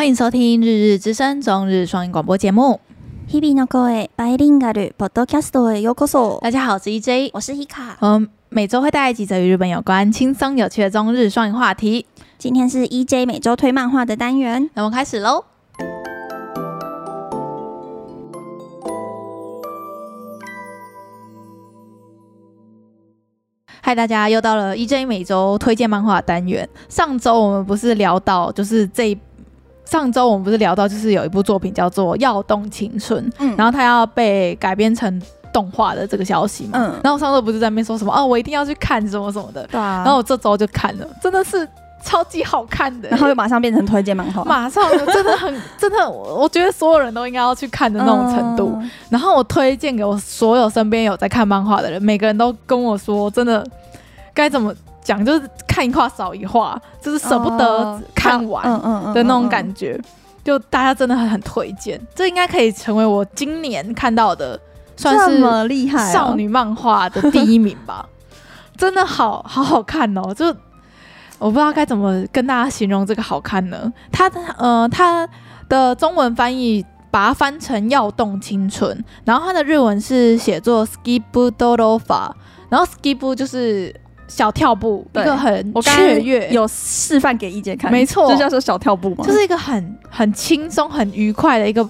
欢迎收听《日日之声》中日双语广播节目。日々の声バイリンガルポッドキャストへようこそ。大家好，我是 EJ，我是 Hika。嗯，每周会带来几则与日本有关、轻松有趣的中日双语话题。今天是 EJ 每周推漫画的单元，那我们开始喽。嗨，大家又到了 EJ 每周推荐漫画单元。上周我们不是聊到，就是这一。 上周我们不是聊到，就是有一部作品叫做《耀动青春》，嗯，然后它要被改编成动画的这个消息嘛，嗯，然后上周不是在那边说什么哦，我一定要去看什么什么的，对啊，然后我这周就看了，真的是超级好看的，然后又马上变成推荐漫画，马上真的很真的，我觉得所有人都应该要去看的那种程度。嗯、然后我推荐给我所有身边有在看漫画的人，每个人都跟我说，真的该怎么。讲就是看一话少一话，就是舍不得看完的那种感觉，就大家真的很很推荐，这应该可以成为我今年看到的算是厉害少女漫画的第一名吧，真的好好好看哦！就我不知道该怎么跟大家形容这个好看呢？它的呃，它的中文翻译把它翻成“要动青春”，然后它的日文是写作 “skip dorofa”，然后 “skip” 就是。小跳步，一个很雀跃，有示范给一姐看，没错，这叫做小跳步嘛？就是一个很很轻松、很愉快的一个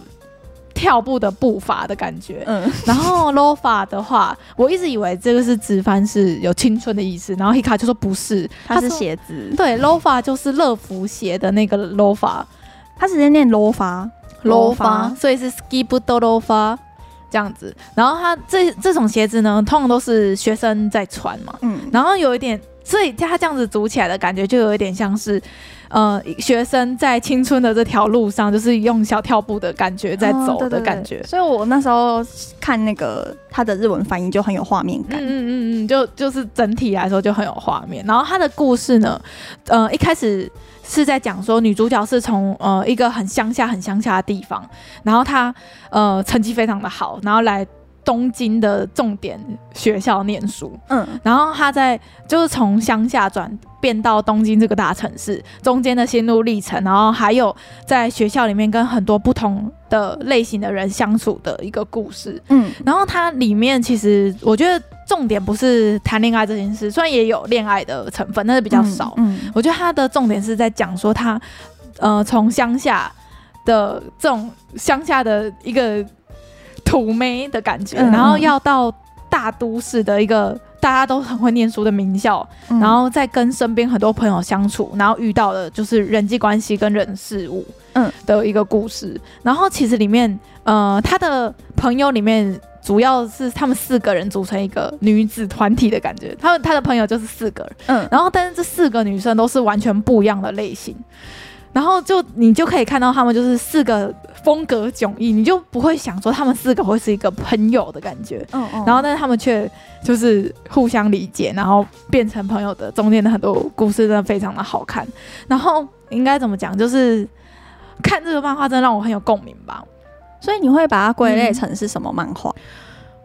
跳步的步伐的感觉。嗯，然后 loafa 的话，我一直以为这个是直翻是有青春的意思，然后 Hika 就说不是，它是鞋子。对，loafa 就是乐福鞋的那个 loafa，它直接念 loafa，loafa，所以是 skip do loafa。这样子，然后他这这种鞋子呢，通常都是学生在穿嘛，嗯，然后有一点，所以他这样子组起来的感觉，就有一点像是，呃，学生在青春的这条路上，就是用小跳步的感觉在走的感觉。哦、对对对，所以我那时候看那个他的日文翻译就很有画面感，嗯嗯嗯嗯，就就是整体来说就很有画面。然后他的故事呢，呃，一开始。是在讲说女主角是从呃一个很乡下很乡下的地方，然后她呃成绩非常的好，然后来东京的重点学校念书，嗯，然后他在就是从乡下转变到东京这个大城市中间的心路历程，然后还有在学校里面跟很多不同的类型的人相处的一个故事，嗯，然后它里面其实我觉得。重点不是谈恋爱这件事，虽然也有恋爱的成分，但是比较少。嗯，嗯，我觉得他的重点是在讲说他，呃，从乡下的这种乡下的一个土妹的感觉，嗯，然后要到大都市的一个大家都很会念书的名校，嗯，然后再跟身边很多朋友相处，然后遇到的就是人际关系跟人事物，嗯，的一个故事。然后其实里面，呃，他的朋友里面。主要是他们四个人组成一个女子团体的感觉，他们他的朋友就是四个人，嗯，然后但是这四个女生都是完全不一样的类型，然后就你就可以看到他们就是四个风格迥异，你就不会想说他们四个会是一个朋友的感觉，嗯嗯，然后但是他们却就是互相理解，然后变成朋友的中间的很多故事真的非常的好看，然后应该怎么讲，就是看这个漫画真的让我很有共鸣吧。所以你会把它归类成是什么漫画？嗯，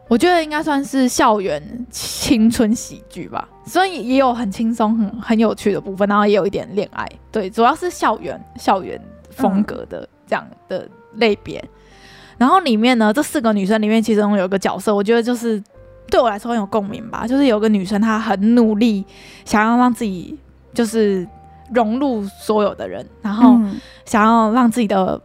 我觉得应该算是校园青春喜剧吧。所以也有很轻松、很很有趣的部分，然后也有一点恋爱。对，主要是校园校园风格的这样的类别。嗯。然后里面呢，这四个女生里面，其中有一个角色，我觉得就是对我来说很有共鸣吧。就是有个女生，她很努力，想要让自己就是融入所有的人，然后想要让自己的。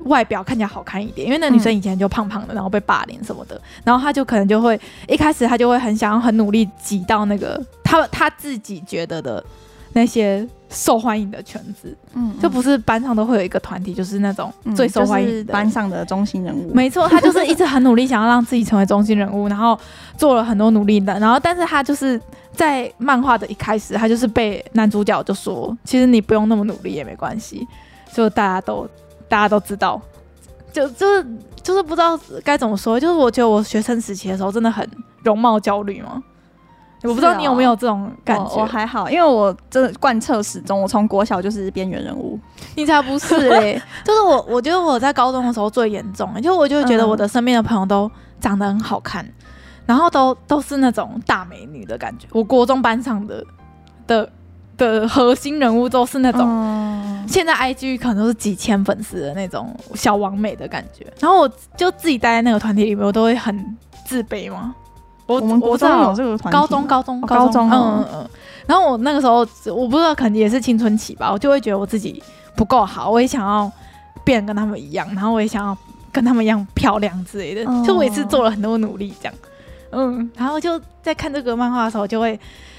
外表看起来好看一点，因为那女生以前就胖胖的，然后被霸凌什么的，然后她就可能就会一开始她就会很想要很努力挤到那个她她自己觉得的那些受欢迎的圈子，嗯，就不是班上都会有一个团体，就是那种最受欢迎的、嗯就是、班上的中心人物，没错，她就是一直很努力想要让自己成为中心人物，然后做了很多努力的，然后但是她就是在漫画的一开始，她就是被男主角就说，其实你不用那么努力也没关系，就大家都。大家都知道，就就是就是不知道该怎么说。就是我觉得我学生时期的时候真的很容貌焦虑嘛。我不知道你有没有这种感觉？我，我还好，因为我真的贯彻始终，我从国小就是边缘人物。你才不是嘞、欸！就是我，我觉得我在高中的时候最严重，就我就会觉得我的身边的朋友都长得很好看，然后都都是那种大美女的感觉。我国中班上的的的核心人物都是那种。现在 IG 可能都是几千粉丝的那种小王美的感觉。然后我就自己待在那个团体里面，我都会很自卑嘛。我我们国中有这个团体，高中高中高中，嗯嗯嗯。然后我那个时候我不知道，可能也是青春期吧，我就会觉得我自己不够好，我也想要变得跟他们一样，然后我也想要跟他们一样漂亮之类的。哦、就我也是做了很多努力这样，嗯。然后就在看这个漫画的时候，就会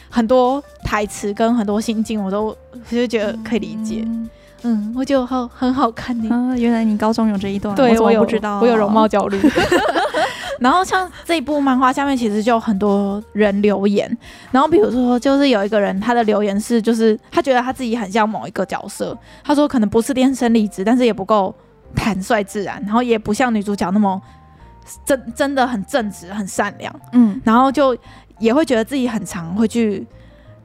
很多台词跟很多心境，我都我就觉得可以理解。嗯，嗯，我就好很好看呢、啊。原来你高中有这一段，对我，我不知道，我有容貌焦虑。然后像这一部漫画下面其实就有很多人留言，然后比如说就是有一个人他的留言是就是他觉得他自己很像某一个角色，他说可能不是天生丽质，但是也不够坦率自然，然后也不像女主角那么真真的很正直很善良，嗯，然后就也会觉得自己很常会去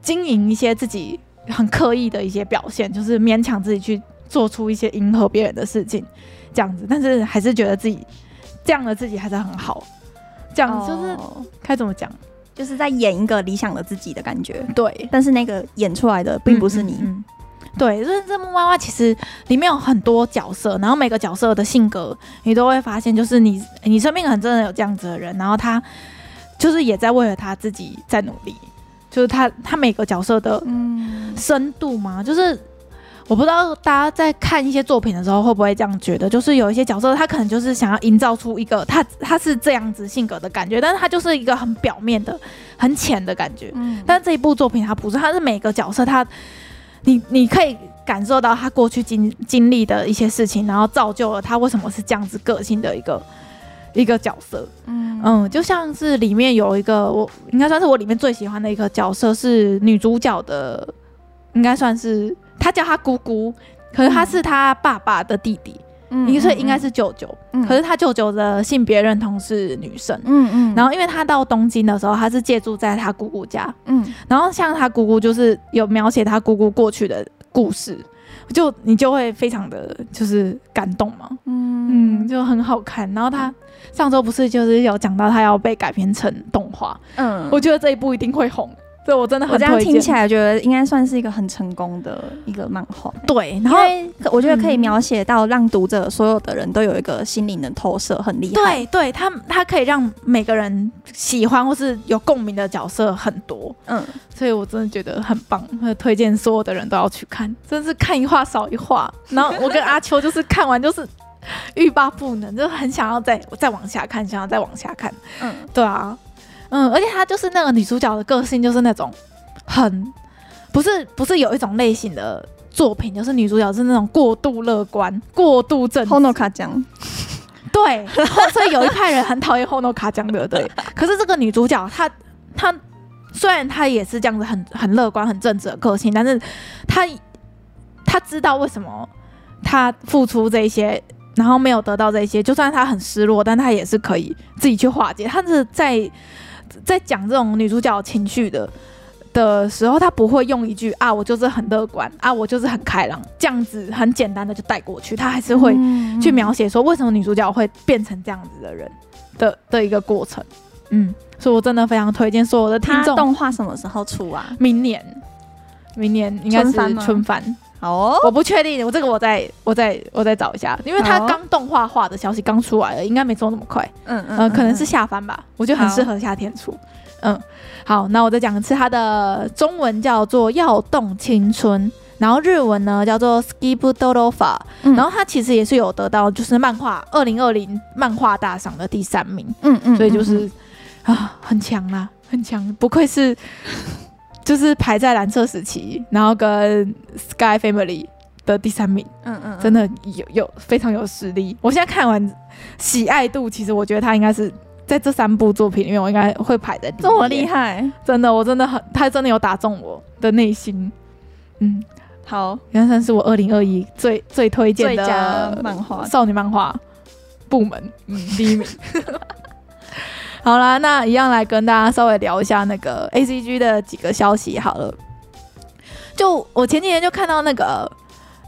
经营一些自己很刻意的一些表现，就是勉强自己去做出一些迎合别人的事情这样子，但是还是觉得自己。这样的自己还是很好，这样就是该怎么讲，就是在演一个理想的自己的感觉。对，但是那个演出来的并不是你。嗯，嗯，对，就是这木娃娃其实里面有很多角色，然后每个角色的性格你都会发现，就是你你身边可能真的有这样子的人，然后他就是也在为了他自己在努力，就是他他每个角色的深度嘛，就是。我不知道大家在看一些作品的时候会不会这样觉得，就是有一些角色他可能就是想要营造出一个他他是这样子性格的感觉，但是他就是一个很表面的、很浅的感觉。嗯，但这一部作品他不是，他是每个角色他，你你可以感受到他过去经经历的一些事情，然后造就了他为什么是这样子个性的一个一个角色。嗯嗯，就像是里面有一个我应该算是我里面最喜欢的一个角色是女主角的，应该算是。她叫她姑姑，可是她是她爸爸的弟弟，嗯，所以应该是舅舅。嗯，可是他舅舅的性别认同是女生。嗯嗯。然后，因为他到东京的时候，他是借住在他姑姑家。嗯。然后，像他姑姑就是有描写他姑姑过去的故事，就你就会非常的就是感动嘛。嗯嗯，就很好看。然后他上周不是就是有讲到他要被改编成动画。嗯。我觉得这一部一定会红。对，我真的很。我这样听起来觉得应该算是一个很成功的一个漫画。对，然后我觉得可以描写到让读者所有的人都有一个心灵的投射，很厉害。对，对他他可以让每个人喜欢或是有共鸣的角色很多。嗯，所以我真的觉得很棒，推荐所有的人都要去看，真是看一话少一话。然后我跟阿秋就是看完就是欲罢不能，就很想要再再往下看，想要再往下看。嗯，对啊。嗯，而且她就是那个女主角的个性，就是那种很不是不是有一种类型的作品，就是女主角是那种过度乐观、过度正。Honoka 酱，对，所以有一派人很讨厌 Honoka 酱的，对。可是这个女主角，她她虽然她也是这样子很很乐观、很正直的个性，但是她她知道为什么她付出这些，然后没有得到这些，就算她很失落，但她也是可以自己去化解。她是在。在讲这种女主角情绪的的时候，她不会用一句啊，我就是很乐观啊，我就是很开朗，这样子很简单的就带过去。她还是会去描写说，为什么女主角会变成这样子的人的的一个过程。嗯，所以我真的非常推荐所有的听众。动画什么时候出啊？明年，明年应该是春番。哦，我不确定，我这个我再我再我再找一下，因为它刚动画化的消息刚出来了，应该没做那么快。嗯嗯、呃，可能是下番吧，我觉得很适合夏天出。嗯，好，那我再讲一次，它的中文叫做《要动青春》，然后日文呢叫做 Skip Dorofa，然后它其实也是有得到就是漫画二零二零漫画大赏的第三名。嗯嗯，所以就是啊，很强啦，很强，不愧是。就是排在蓝色时期，然后跟 Sky Family 的第三名，嗯嗯，真的有有非常有实力。我现在看完喜爱度，其实我觉得他应该是在这三部作品里面，我应该会排在。这么厉害，真的，我真的很，他真的有打中我的内心。嗯，好，应该算是我二零二一最最推荐的漫画少女漫画部门，嗯，第一名。好啦，那一样来跟大家稍微聊一下那个 A C G 的几个消息好了。就我前几天就看到那个，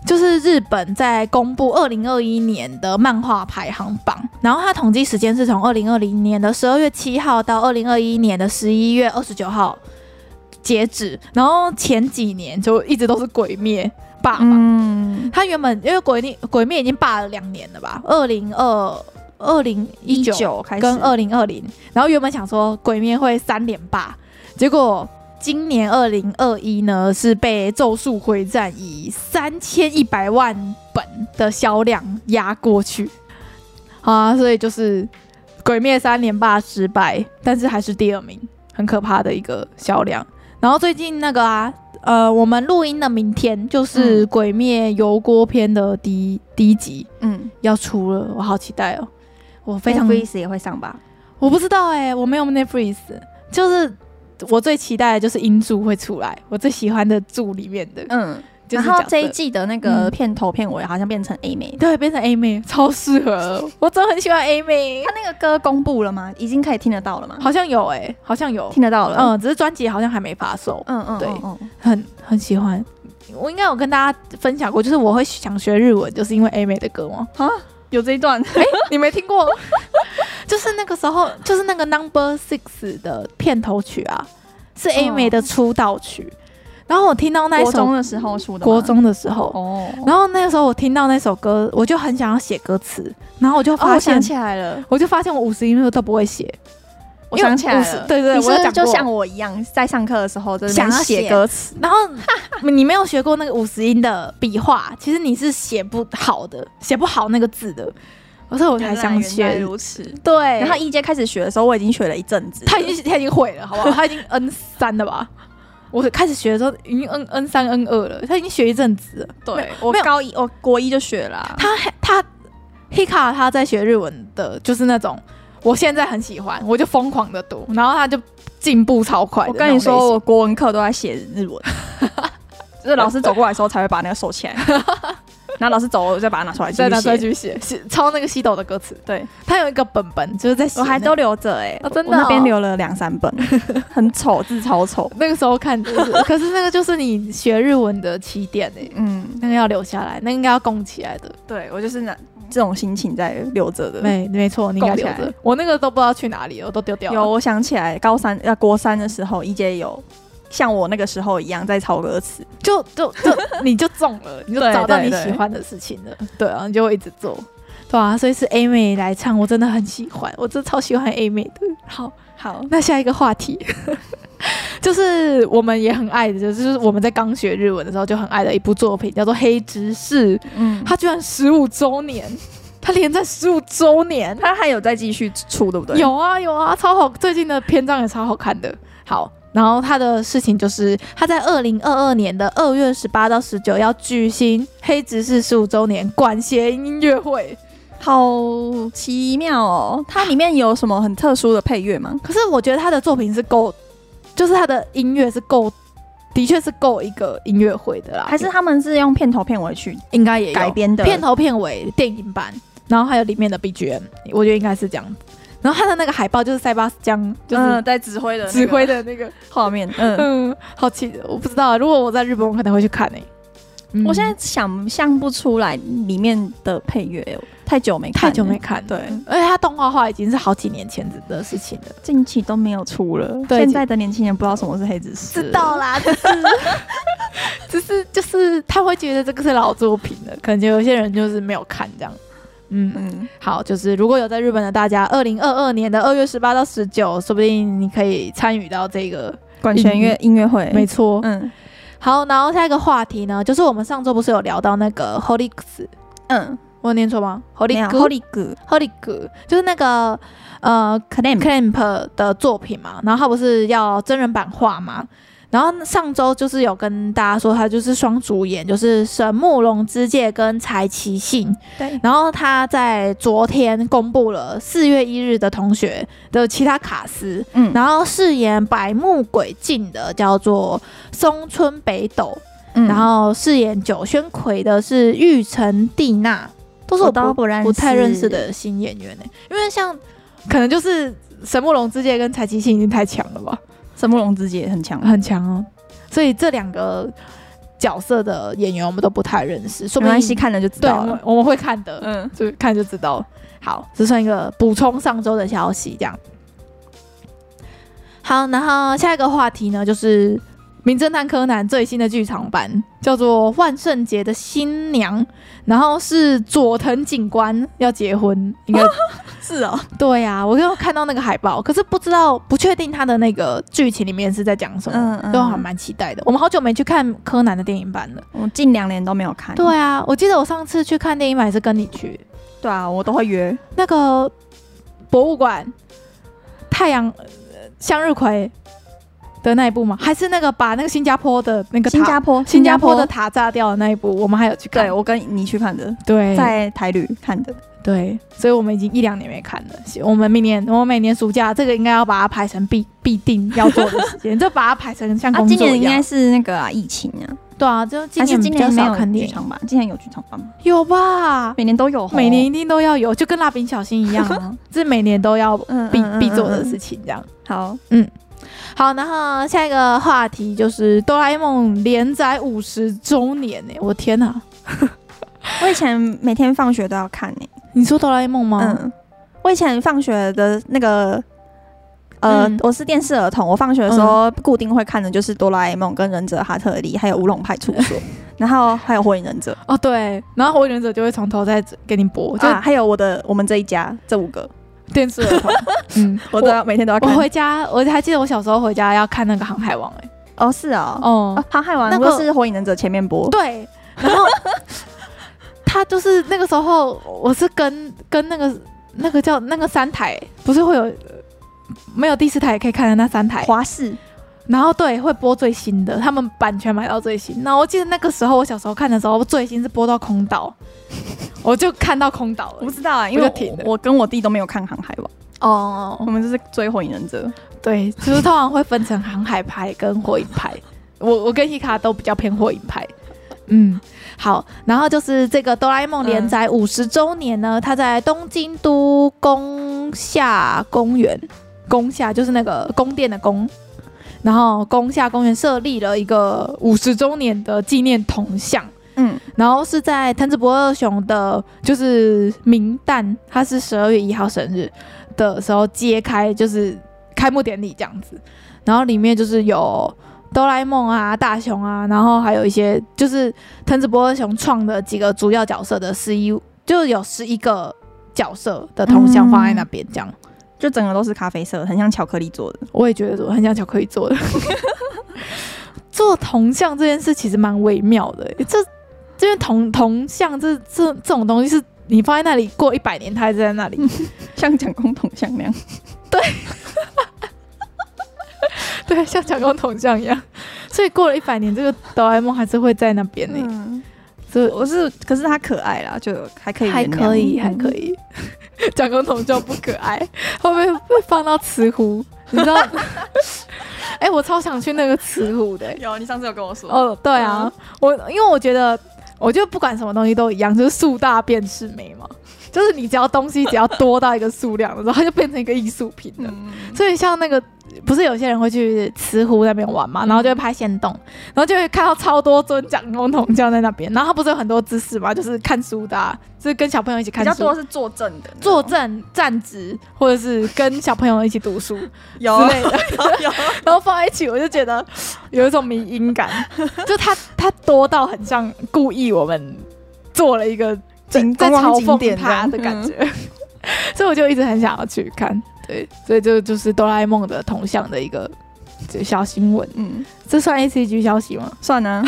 就是日本在公布二零二一年的漫画排行榜，然后它统计时间是从二零二零年的十二月七号到二零二一年的十一月二十九号截止，然后前几年就一直都是鬼灭。霸榜。嗯，他原本因为鬼灭鬼灭已经霸了两年了吧，二零二二零一九开始跟二零二零，然后原本想说鬼灭会三连霸，结果今年二零二一呢是被咒术回战以三千一百万本的销量压过去，啊，所以就是鬼灭三连霸失败，但是还是第二名，很可怕的一个销量。然后最近那个啊。呃，我们录音的明天就是《鬼灭油锅篇》的第一第一集，嗯，要出了，我好期待哦！我非常 Netflix 也会上吧？我不知道哎、欸，我没有 Netflix，就是我最期待的就是音柱会出来，我最喜欢的柱里面的，嗯。然后这一季的那个片头片尾好像变成 A 妹，对，变成 A 妹，超适合，我真的很喜欢 A 妹。她那个歌公布了吗？已经可以听得到了吗？好像有哎，好像有听得到了，嗯，只是专辑好像还没发售。嗯嗯，对，很很喜欢。我应该有跟大家分享过，就是我会想学日文，就是因为 A 妹的歌吗？啊，有这一段？哎，你没听过？就是那个时候，就是那个 Number Six 的片头曲啊，是 A 妹的出道曲。然后我听到那首国中的时候出的，国中的时候哦。然后那个时候我听到那首歌，我就很想要写歌词。然后我就发现、哦、起来了，我就发现我五十音都不会写。我想起来了，对对，对，你是就像我一样，在上课的时候就是想要写歌词。然后 你没有学过那个五十音的笔画，其实你是写不好的，写不好那个字的。所以我才想学如此。对。然后一阶开始学的时候，我已经学了一阵子，他已经他已经会了，好不好？他已经 N 三了吧？我开始学的时候已经 N N 三 N 二了，他已经学一阵子了。对，我高一，我国一就学了、啊。他他 Hika 他在学日文的，就是那种我现在很喜欢，我就疯狂的读，然后他就进步超快。我跟你说，我国文课都在写日文，就是老师走过来的时候才会把那个收起来。然后老师走了，我再把它拿出来，再拿出来继续写，写抄那个西斗的歌词。对，他有一个本本，就是在我还都留着哎、欸哦，真的、哦，那边留了两三本，很丑，字超丑。那个时候看、就是，可是那个就是你学日文的起点哎、欸，嗯，那个要留下来，那个、应该要供起来的。对，我就是拿这种心情在留着的。没，没错，你应该留着。我那个都不知道去哪里了，我都丢掉了。有，我想起来，高三要国三的时候，一姐有。像我那个时候一样在抄歌词，就就就你就中了，你就找到你喜欢的事情了，对，对，对，对啊，你就会一直做，对啊，所以是 A 妹来唱，我真的很喜欢，我真的超喜欢 A 妹的。好，好，那下一个话题 就是我们也很爱的，就是我们在刚学日文的时候就很爱的一部作品，叫做《黑执事》。嗯，它居然十五周年，它连载十五周年，它还有在继续出，对不对？有啊，有啊，超好，最近的篇章也超好看的。好。然后他的事情就是，他在二零二二年的二月十八到十九要举行黑执事十五周年管弦音乐会，好奇妙哦！它里面有什么很特殊的配乐吗？可是我觉得他的作品是够，就是他的音乐是够，的确是够一个音乐会的啦。还是他们是用片头片尾曲，应该也改编的片头片尾电影版，然后还有里面的 BGM，我觉得应该是这样。然后他的那个海报就是塞巴斯将，就是在指挥的指挥的那个画面，嗯 嗯，好奇，我不知道，如果我在日本，我可能会去看诶、欸。嗯、我现在想象不出来里面的配乐，太久没看，太久没看，对，而且他动画化已经是好几年前的事情了，近期都没有出了。对，现在的年轻人不知道什么是黑执事，知道啦，只是只是就是他会觉得这个是老作品了，可能有些人就是没有看这样。嗯嗯，好，就是如果有在日本的大家，二零二二年的二月十八到十九，说不定你可以参与到这个管弦乐音乐会。没错，嗯，好，然后下一个话题呢，就是我们上周不是有聊到那个 Holics，嗯，我有念错吗？holigholigholig，就是那个呃 Clamp Clamp 的作品嘛，然后他不是要真人版画吗？然后上周就是有跟大家说，他就是双主演，就是神木隆之介跟柴崎幸。对。然后他在昨天公布了四月一日的同学的其他卡司。嗯。然后饰演百目鬼镜的叫做松村北斗。嗯。然后饰演九轩葵的是玉城蒂娜，都是我不我不，不太认识的新演员呢。因为像可能就是神木隆之介跟柴崎幸已经太强了吧。神木隆之介很强，很强哦，所以这两个角色的演员我们都不太认识，说没关系，看了就知道了。我们会看的，嗯，就看就知道。好，这算一个补充上周的消息，这样。好，然后下一个话题呢，就是名侦探柯南最新的剧场版叫做《万圣节的新娘》，然后是佐藤警官要结婚，应该 是哦。对呀、啊，我刚刚看到那个海报，可是不知道不确定他的那个剧情里面是在讲什么，嗯嗯都还蛮期待的。我们好久没去看柯南的电影版了，我近两年都没有看。对啊，我记得我上次去看电影版也是跟你去。对啊，我都会约那个博物馆，太阳向日葵。的那一部吗？还是那个把那个新加坡的那个新加坡新加坡的塔炸掉的那一部？我们还有去看。对，我跟你去看的，对，在台旅看的。对，所以我们已经一两年没看了。我们明年，我们每年暑假这个应该要把它排成必必定要做的时间，就把它排成像工作一样。啊，今年应该是那个啊，疫情啊。对啊，就今年比较少看剧场吧。今年有剧场版吗？有吧，每年都有，每年一定都要有，就跟蜡笔小新一样啊，这 是每年都要必必做的事情，这样。好，嗯。好，然后下一个话题就是哆啦 A 梦连载五十周年呢！我天哪，我以前每天放学都要看呢。你说哆啦 A 梦吗？嗯，我以前放学的那个，呃，嗯、我是电视儿童，我放学的时候固定会看的就是哆啦 A 梦跟忍者哈特利，还有乌龙派出所，然后还有火影忍者。哦，对，然后火影忍者就会从头再给你播，就、啊、还有我的我们这一家这五个。电视儿童，嗯，我都要每天都要看。我回家，我还记得我小时候回家要看那个《航海王》哎，哦是啊，哦，《航海王》那个是《火影忍者》前面播，对，然后 他就是那个时候，我是跟跟那个那个叫那个三台，不是会有没有第四台也可以看的那三台。华视。然后对，会播最新的，他们版权买到最新。那我记得那个时候我小时候看的时候，最新是播到空岛，我就看到空岛了。我不知道啊，因为我，我跟我弟都没有看航海王。哦，我们就是追火影忍者。对，就是通常会分成航海派跟火影派。我我跟希卡都比较偏火影派。嗯，好，然后就是这个哆啦 A 梦连载五十周年呢，它在东京都宫下公园，宫下就是那个宫殿的宫。然后宫下公园设立了一个五十周年的纪念铜像，嗯，然后是在藤子不二雄的，就是明旦，他是十二月一号生日的时候揭开，就是开幕典礼这样子。然后里面就是有哆啦 A 梦啊、大雄啊，然后还有一些就是藤子不二雄创的几个主要角色的十一，就有十一个角色的铜像放在那边这样。就整个都是咖啡色，很像巧克力做的。我也觉得很像巧克力做的。做铜像这件事其实蛮微妙的，这这边铜铜像这这这种东西是你放在那里过一百年，它还是在那里，像蒋公铜像那样。对，对，像蒋公铜像一样。所以过了一百年，这个哆啦 A 梦还是会在那边呢。嗯，所以我是，可是它可爱啦，就还可以，还可以，还可以。蒋公铜就不可爱，会不会会放到慈湖？你知道？哎、欸，我超想去那个慈湖的、欸。有，你上次有跟我说。哦，对啊，我因为我觉得，我觉得不管什么东西都一样，就是树大便是美嘛。就是你只要东西只要多到一个数量的时候，它就变成一个艺术品了。嗯、所以像那个。不是有些人会去慈湖那边玩嘛，然后就会拍仙洞，然后就会看到超多尊蒋公铜像在那边，然后他不是有很多姿势嘛，就是看书的、啊，就是跟小朋友一起看书，比较多是坐正的，坐正站直，或者是跟小朋友一起读书有 之类的，有，然后放在一起，我就觉得有一种迷因感，就他他多到很像故意我们做了一个在嘲讽他的感觉，所以我就一直很想要去看。对，所以这就是哆啦 A 梦的铜像的一个小新闻。嗯，这算 A C G 消息吗？算啊。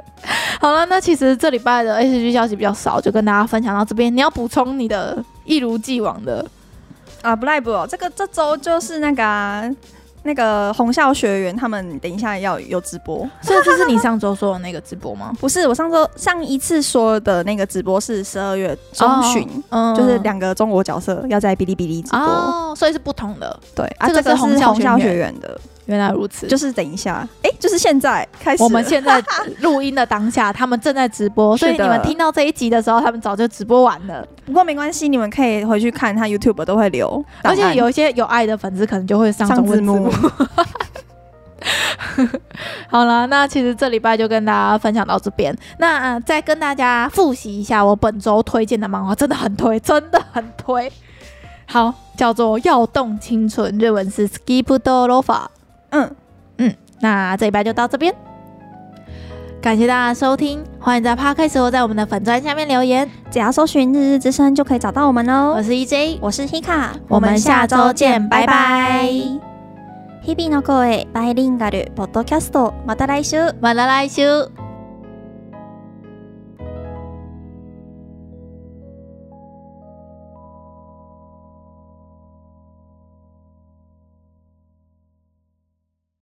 好了，那其实这礼拜的 A C G 消息比较少，就跟大家分享到这边。你要补充你的一如既往的啊，不赖不哦，这个这周就是那个、啊。那个红校学员他们等一下要有直播，所以这是你上周说的那个直播吗？不是，我上周上一次说的那个直播是十二月中旬，哦嗯、就是两个中国角色要在哔哩哔哩直播，哦，所以是不同的。对，啊，这个是红校学员的。原来如此，就是等一下，哎、欸，就是现在开始。我们现在 录音的当下，他们正在直播，所以你们听到这一集的时候，他们早就直播完了。不过没关系，你们可以回去看，他 YouTube 都会留，而且有一些有爱的粉丝可能就会上中文字幕。好了，那其实这礼拜就跟大家分享到这边。那、呃、再跟大家复习一下，我本周推荐的漫画真的很推，真的很推。好，叫做《要动青春》，日文是 Skip。嗯嗯， 那这一拜就到这边，感谢大家的收听，欢迎在 Podcast 或在我们的粉专下面留言，只要搜寻“日日之声”就可以找到我们喽。我是 EJ，我是 Hika，我们下周见，拜拜。日々の声バイリンガルポッドキャスト，また来周，また来周。